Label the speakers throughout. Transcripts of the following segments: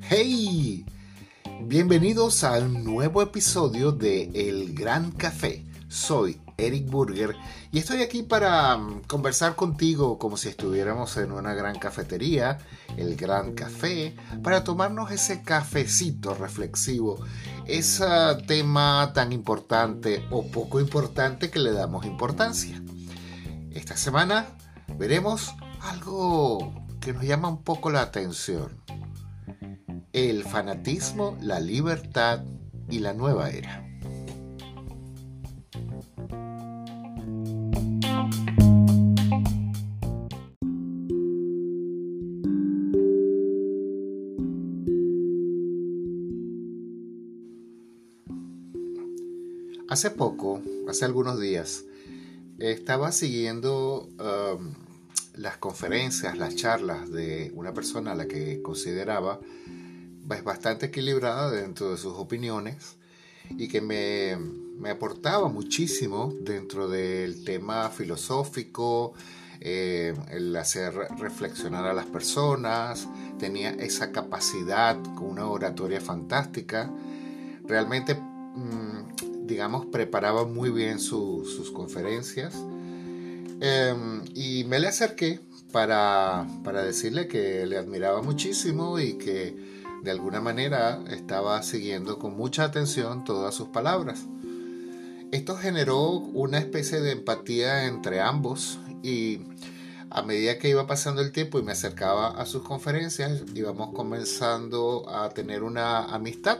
Speaker 1: ¡Hey! Bienvenidos a un nuevo episodio de El Gran Café. Soy Eric Burger y estoy aquí para mm, conversar contigo como si estuviéramos en una gran cafetería, el Gran Café, para tomarnos ese cafecito reflexivo, ese tema tan importante o poco importante que le damos importancia. Esta semana veremos algo que nos llama un poco la atención. El fanatismo, la libertad y la nueva era. Hace poco, hace algunos días, estaba siguiendo um, las conferencias, las charlas de una persona a la que consideraba pues, bastante equilibrada dentro de sus opiniones y que me, me aportaba muchísimo dentro del tema filosófico, eh, el hacer reflexionar a las personas, tenía esa capacidad con una oratoria fantástica. Realmente mm, digamos, preparaba muy bien sus conferencias. Em, y me le acerqué para, para decirle que le admiraba muchísimo y que de alguna manera estaba siguiendo con mucha atención todas sus palabras. Esto generó una especie de empatía entre ambos y a medida que iba pasando el tiempo y me acercaba a sus conferencias, íbamos comenzando a tener una amistad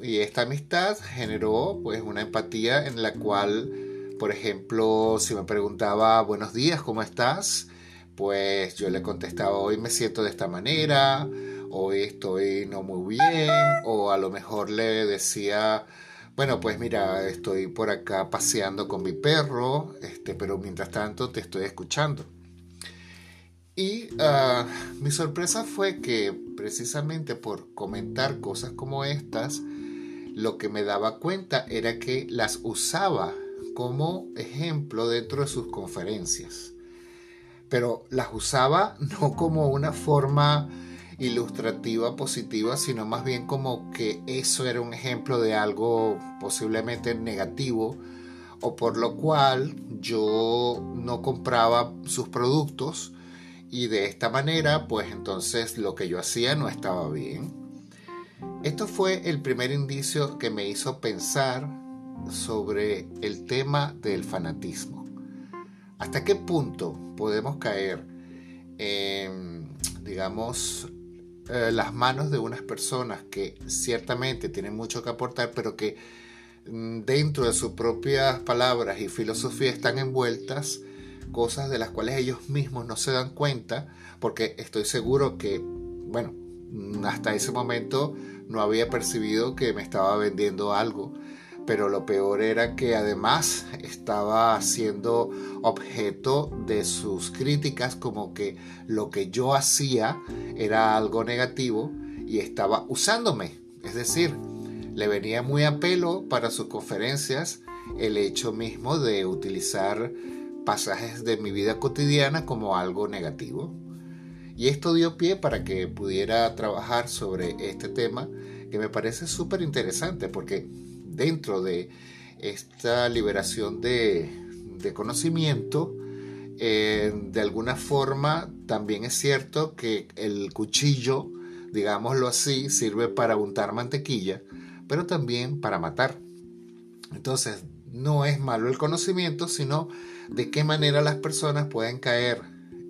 Speaker 1: y esta amistad generó pues una empatía en la cual, por ejemplo, si me preguntaba buenos días, ¿cómo estás? Pues yo le contestaba hoy me siento de esta manera, hoy estoy no muy bien, o a lo mejor le decía, bueno, pues mira, estoy por acá paseando con mi perro, este, pero mientras tanto te estoy escuchando. Y ah, mi sorpresa fue que precisamente por comentar cosas como estas, lo que me daba cuenta era que las usaba como ejemplo dentro de sus conferencias. Pero las usaba no como una forma ilustrativa positiva, sino más bien como que eso era un ejemplo de algo posiblemente negativo o por lo cual yo no compraba sus productos y de esta manera pues entonces lo que yo hacía no estaba bien. Esto fue el primer indicio que me hizo pensar sobre el tema del fanatismo. ¿Hasta qué punto podemos caer en, digamos, eh, las manos de unas personas que ciertamente tienen mucho que aportar, pero que mm, dentro de sus propias palabras y filosofía están envueltas cosas de las cuales ellos mismos no se dan cuenta, porque estoy seguro que, bueno, hasta ese momento no había percibido que me estaba vendiendo algo. Pero lo peor era que además estaba siendo objeto de sus críticas como que lo que yo hacía era algo negativo y estaba usándome. Es decir, le venía muy a pelo para sus conferencias el hecho mismo de utilizar pasajes de mi vida cotidiana como algo negativo. Y esto dio pie para que pudiera trabajar sobre este tema que me parece súper interesante porque dentro de esta liberación de, conocimiento, eh, de alguna forma también es cierto que el cuchillo, digámoslo así, sirve para untar mantequilla, pero también para matar. Entonces, no es malo el conocimiento, sino de qué manera las personas pueden caer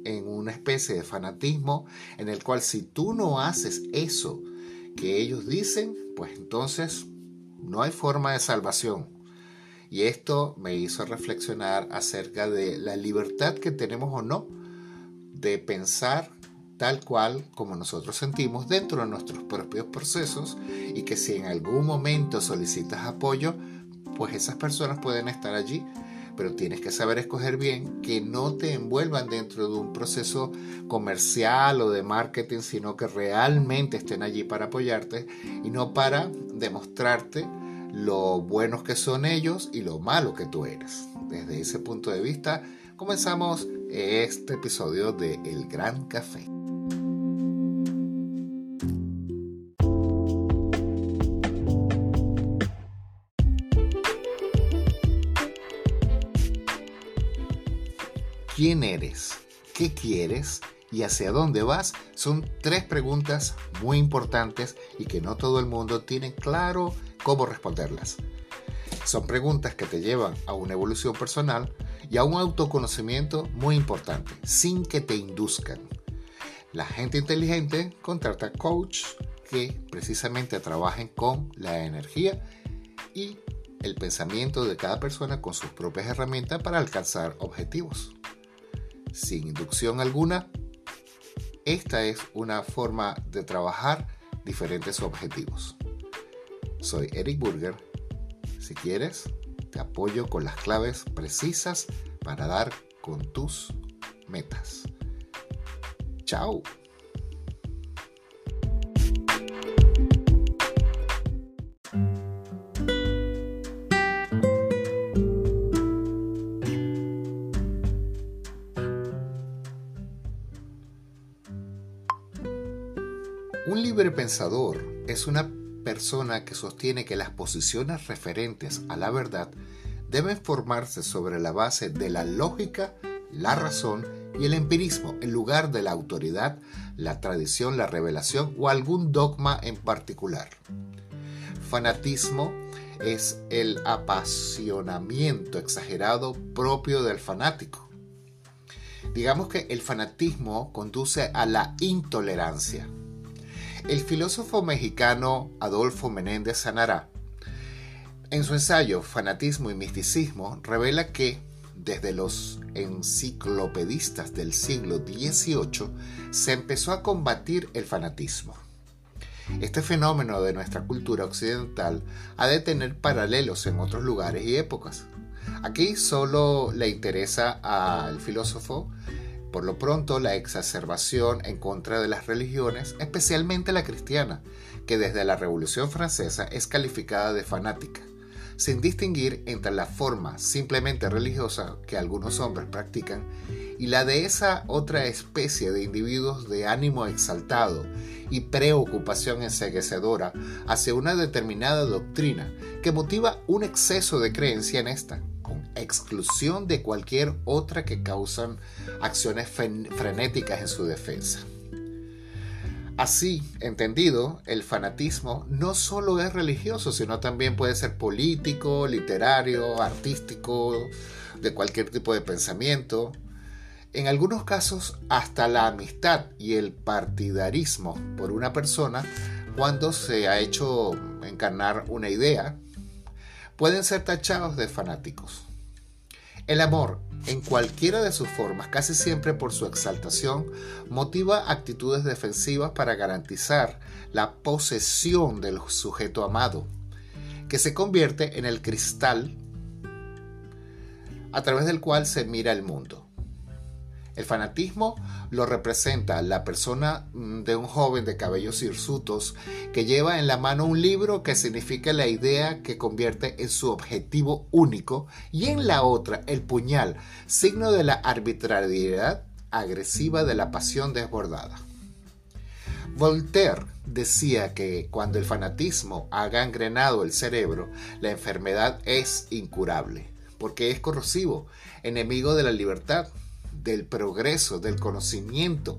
Speaker 1: en una especie de fanatismo en el cual si tú no haces eso que ellos dicen, pues entonces no hay forma de salvación. Y esto me hizo reflexionar acerca de la libertad que tenemos o no de pensar tal cual como nosotros sentimos dentro de nuestros propios procesos y que si en algún momento solicitas apoyo, pues esas personas pueden estar allí pero tienes que saber escoger bien que no te envuelvan dentro de un proceso comercial o de marketing, sino que realmente estén allí para apoyarte y no para demostrarte lo buenos que son ellos y lo malo que tú eres. desde ese punto de vista, comenzamos este episodio de El Gran Café. ¿Quién eres? ¿Qué quieres? ¿Y hacia dónde vas? Son tres preguntas muy importantes y que no todo el mundo tiene claro cómo responderlas. Son preguntas que te llevan a una evolución personal y a un autoconocimiento muy importante, sin que te induzcan. La gente inteligente contrata coach que precisamente trabajen con la energía y el pensamiento de cada persona con sus propias herramientas para alcanzar objetivos sin inducción alguna, esta es una forma de trabajar diferentes objetivos. Soy Eric Burger. Si quieres, te apoyo con las claves precisas para dar con tus metas. Chao. Un libre pensador es una persona que sostiene que las posiciones referentes a la verdad deben formarse sobre la base de la lógica, la razón y el empirismo en lugar de la autoridad, la tradición, la revelación o algún dogma en particular. Fanatismo es el apasionamiento exagerado propio del fanático. Digamos que el fanatismo conduce a la intolerancia el filósofo mexicano Adolfo Menéndez Sanará, en su ensayo Fanatismo y Misticismo, revela que desde los enciclopedistas del siglo XVIII se empezó a combatir el fanatismo. Este fenómeno de nuestra cultura occidental ha de tener paralelos en otros lugares y épocas. Aquí solo le interesa al filósofo por lo pronto, la exacerbación en contra de las religiones, especialmente la cristiana, que desde la Revolución Francesa es calificada de fanática, sin distinguir entre la forma simplemente religiosa que algunos hombres practican y la de esa otra especie de individuos de ánimo exaltado y preocupación enseguecedora hacia una determinada doctrina que motiva un exceso de creencia en esta exclusión de cualquier otra que causan acciones frenéticas en su defensa. Así, entendido, el fanatismo no solo es religioso, sino también puede ser político, literario, artístico, de cualquier tipo de pensamiento. En algunos casos, hasta la amistad y el partidarismo por una persona, cuando se ha hecho encarnar una idea, pueden ser tachados de fanáticos. El amor, en cualquiera de sus formas, casi siempre por su exaltación, motiva actitudes defensivas para garantizar la posesión del sujeto amado, que se convierte en el cristal a través del cual se mira el mundo. El fanatismo lo representa la persona mm, de un joven de cabellos hirsutos que lleva en la mano un libro que significa la idea que convierte en su objetivo único y en la otra el puñal, signo de la arbitrariedad agresiva de la pasión desbordada. Voltaire decía que cuando el fanatismo ha gangrenado el cerebro, la enfermedad es incurable, porque es corrosivo, enemigo de la libertad, del progreso, del conocimiento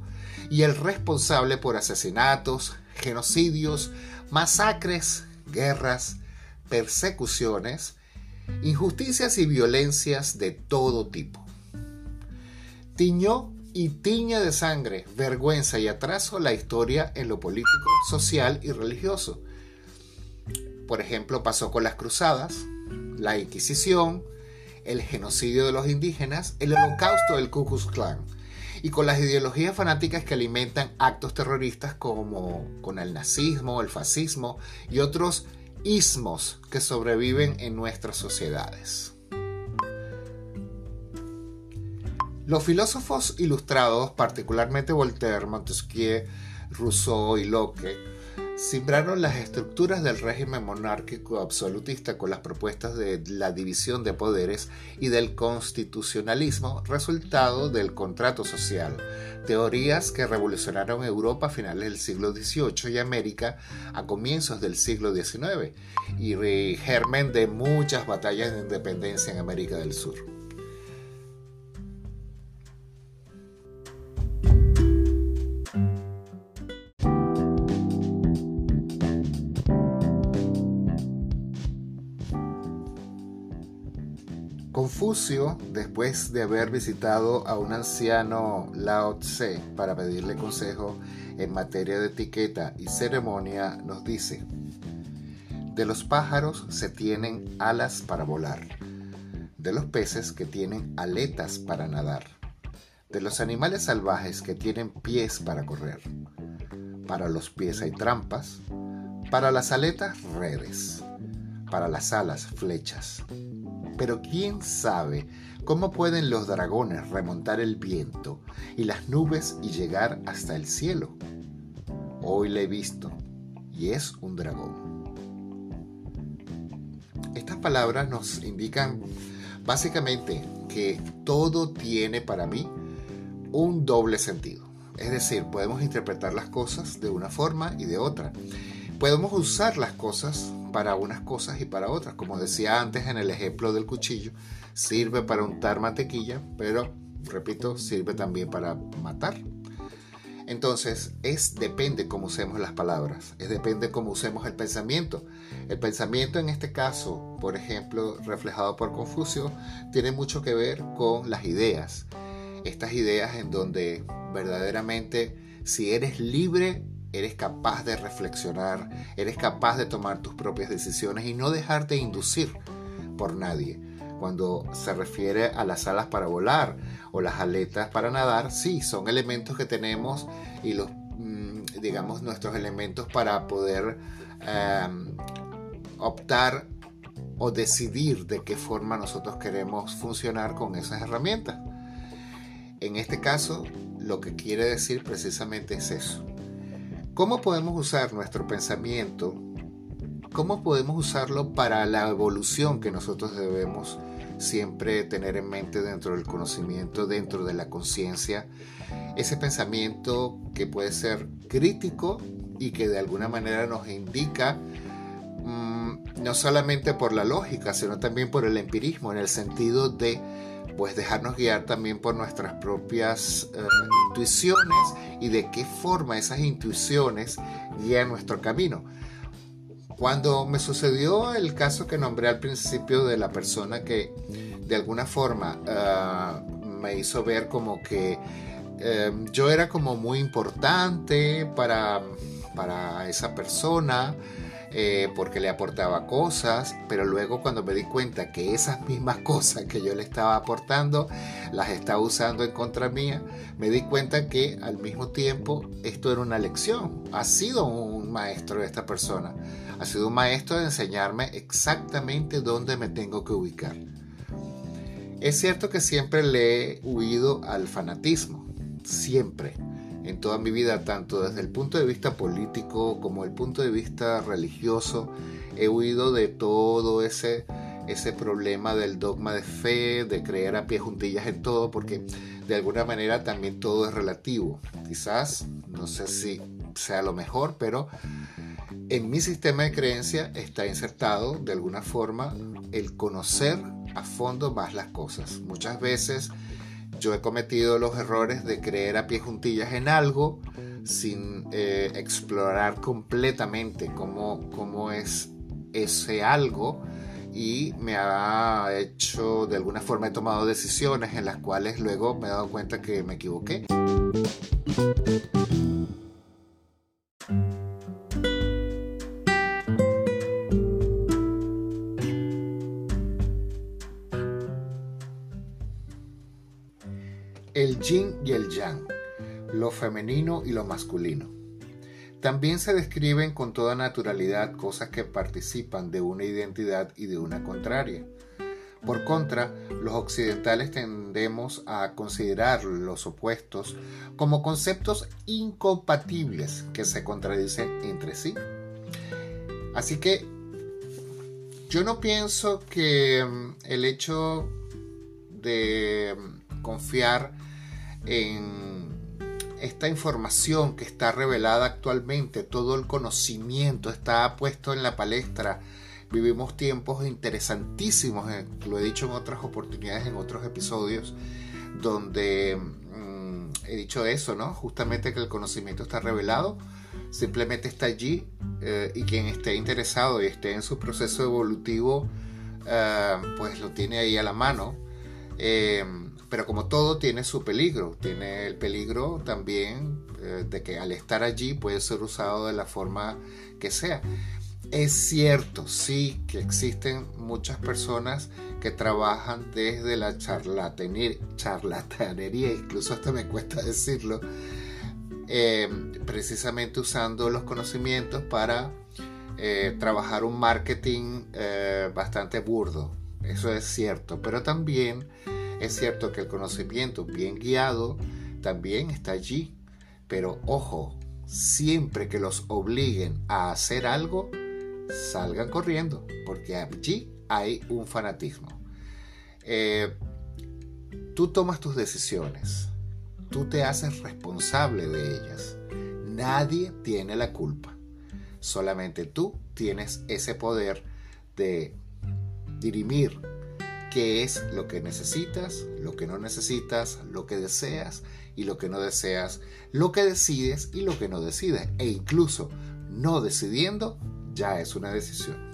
Speaker 1: y el responsable por asesinatos, genocidios, masacres, guerras, persecuciones, injusticias y violencias de todo tipo. Tiñó y tiña de sangre, vergüenza y atraso la historia en lo político, social y religioso. Por ejemplo, pasó con las cruzadas, la Inquisición, el genocidio de los indígenas, el holocausto del Ku Klux Klan y con las ideologías fanáticas que alimentan actos terroristas como con el nazismo, el fascismo y otros ismos que sobreviven en nuestras sociedades. Los filósofos ilustrados, particularmente Voltaire, Montesquieu, Rousseau y Locke, Simbraron las estructuras del régimen monárquico absolutista con las propuestas de la división de poderes y del constitucionalismo, resultado del contrato social, teorías que revolucionaron Europa a finales del siglo XVIII y América a comienzos del siglo XIX, y germen de muchas batallas de independencia en América del Sur. Confucio, después de haber visitado a un anciano Lao Tse para pedirle consejo en materia de etiqueta y ceremonia, nos dice, de los pájaros se tienen alas para volar, de los peces que tienen aletas para nadar, de los animales salvajes que tienen pies para correr. Para los pies hay trampas, para las aletas redes, para las alas flechas pero quién sabe cómo pueden los dragones remontar el viento y las nubes y llegar hasta el cielo. Hoy le he visto y es un dragón. Estas palabras nos indican básicamente que todo tiene para mí un doble sentido. Es decir, podemos interpretar las cosas de una forma y de otra. Podemos usar las cosas para unas cosas y para otras. Como decía antes en el ejemplo del cuchillo, sirve para untar mantequilla, pero, repito, sirve también para matar. Entonces, es depende cómo usemos las palabras, es depende cómo usemos el pensamiento. El pensamiento en este caso, por ejemplo, reflejado por Confucio, tiene mucho que ver con las ideas. Estas ideas en donde verdaderamente si eres libre eres capaz de reflexionar, eres capaz de tomar tus propias decisiones y no dejarte inducir por nadie. Cuando se refiere a las alas para volar o las aletas para nadar, sí, son elementos que tenemos y los, mm, digamos, nuestros elementos para poder em, optar o decidir de qué forma nosotros queremos funcionar con esas herramientas. En este caso, lo que quiere decir precisamente es eso. ¿Cómo podemos usar nuestro pensamiento? ¿Cómo podemos usarlo para la evolución que nosotros debemos siempre tener en mente dentro del conocimiento, dentro de la conciencia? Ese pensamiento que puede ser crítico y que de alguna manera nos indica mm, no solamente por la lógica, sino también por el empirismo, en el sentido de pues dejarnos guiar también por nuestras propias eh, intuiciones y de qué forma esas intuiciones guían nuestro camino. Cuando me sucedió el caso que nombré al principio de la persona que de alguna forma eh, me hizo ver como que eh, yo era como muy importante para, para esa persona, eh, porque le aportaba cosas, pero luego cuando me di cuenta que esas mismas cosas que yo le estaba aportando las estaba usando en contra mía, me di cuenta que al mismo tiempo esto era una lección. Ha sido un maestro de esta persona, ha sido un maestro de enseñarme exactamente dónde me tengo que ubicar. Es cierto que siempre le he huido al fanatismo, siempre en toda mi vida, tanto desde el punto de vista político como el punto de vista religioso. He huido de todo ese, ese problema del dogma de fe, de creer a pie juntillas en todo, porque de alguna manera también todo es relativo. Quizás, no sé si sea lo mejor, pero en mi sistema de creencia está insertado de alguna forma el conocer a fondo más las cosas. Muchas veces yo he cometido los errores de creer a pie juntillas en algo sin eh, explorar completamente cómo, cómo es ese algo y me ha hecho, de alguna forma he tomado decisiones en las cuales luego me he dado cuenta que me equivoqué. Yin y el yang, lo femenino y lo masculino. También se describen con toda naturalidad cosas que participan de una identidad y de una contraria. Por contra, los occidentales tendemos a considerar los opuestos como conceptos incompatibles que se contradicen entre sí. Así que yo no pienso que mm, el hecho de mm, confiar en esta información que está revelada actualmente, todo el conocimiento está puesto en la palestra. Vivimos tiempos interesantísimos, eh, lo he dicho en otras oportunidades, en otros episodios, donde mm, he dicho eso, ¿no? Justamente que el conocimiento está revelado, simplemente está allí eh, y quien esté interesado y esté en su proceso evolutivo, eh, pues lo tiene ahí a la mano. Pero como todo tiene su peligro, tiene el peligro también de que al estar allí puede ser usado de la forma que sea. Es cierto, sí, que existen muchas personas que trabajan desde la charlatanería, incluso hasta me cuesta decirlo, em, precisamente usando los conocimientos para eh, trabajar un marketing eh, bastante burdo. Eso es cierto, pero también es cierto que el conocimiento bien guiado también está allí. Pero ojo, siempre que los obliguen a hacer algo, salgan corriendo, porque allí hay un fanatismo. Eh, tú tomas tus decisiones, tú te haces responsable de ellas. Nadie tiene la culpa. Solamente tú tienes ese poder de dirimir qué es lo que necesitas, lo que no necesitas, lo que deseas y lo que no deseas, lo que decides y lo que no decides. E incluso no decidiendo, ya es una decisión.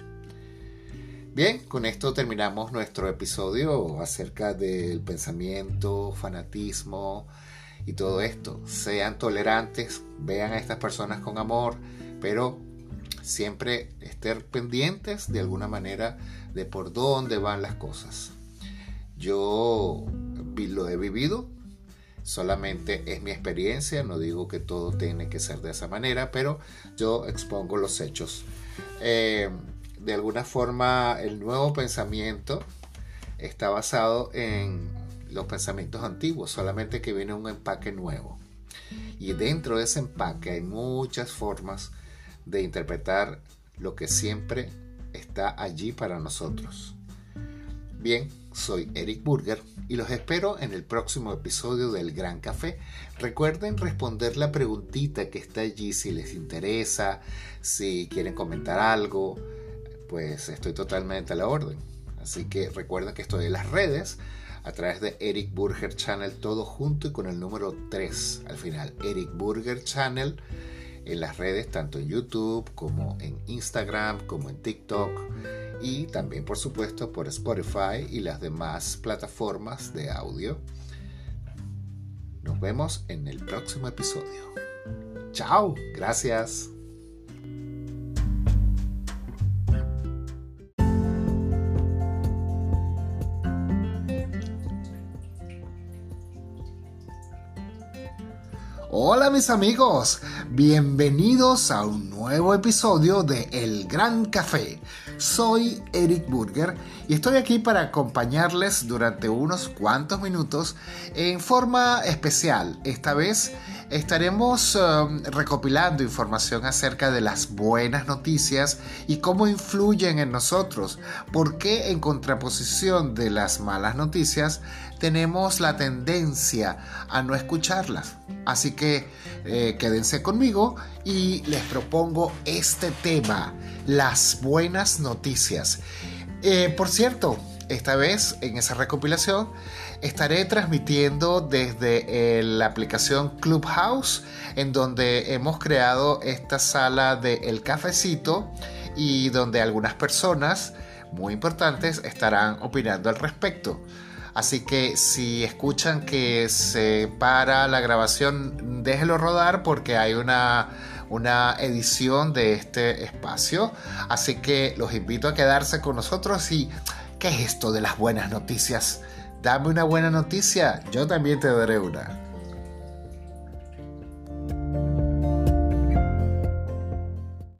Speaker 1: Bien, con esto terminamos nuestro episodio acerca del pensamiento, fanatismo y todo esto. Sean tolerantes, vean a estas personas con amor, pero siempre estén pendientes de alguna manera de por dónde van las cosas. Yo lo he vivido, solamente es mi experiencia, no digo que todo tiene que ser de esa manera, pero yo expongo los hechos. Eh, de alguna forma el nuevo pensamiento está basado en los pensamientos antiguos, solamente que viene un empaque nuevo. Y dentro de ese empaque hay muchas formas de interpretar lo que siempre está allí para nosotros. Bien, soy Eric Burger y los espero en el próximo episodio del Gran Café. Recuerden responder la preguntita que está allí si les interesa, si quieren comentar algo, pues estoy totalmente a la orden. Así que recuerden que estoy en las redes a través de Eric Burger Channel, todo junto y con el número 3 al final. Eric Burger Channel en las redes, tanto en YouTube como en Instagram, como en TikTok y también por supuesto por Spotify y las demás plataformas de audio. Nos vemos en el próximo episodio. Chao, gracias. Hola mis amigos, bienvenidos a un nuevo episodio de El Gran Café. Soy Eric Burger y estoy aquí para acompañarles durante unos cuantos minutos en forma especial. Esta vez estaremos um, recopilando información acerca de las buenas noticias y cómo influyen en nosotros, porque en contraposición de las malas noticias tenemos la tendencia a no escucharlas. Así que eh, quédense conmigo y les propongo este tema, las buenas noticias. Eh, por cierto, esta vez en esa recopilación estaré transmitiendo desde eh, la aplicación Clubhouse, en donde hemos creado esta sala de Cafecito y donde algunas personas muy importantes estarán opinando al respecto. Así que si escuchan que se para la grabación, déjelo rodar porque hay una, una edición de este espacio. Así que los invito a quedarse con nosotros y ¿qué es esto de las buenas noticias? Dame una buena noticia, yo también te daré una.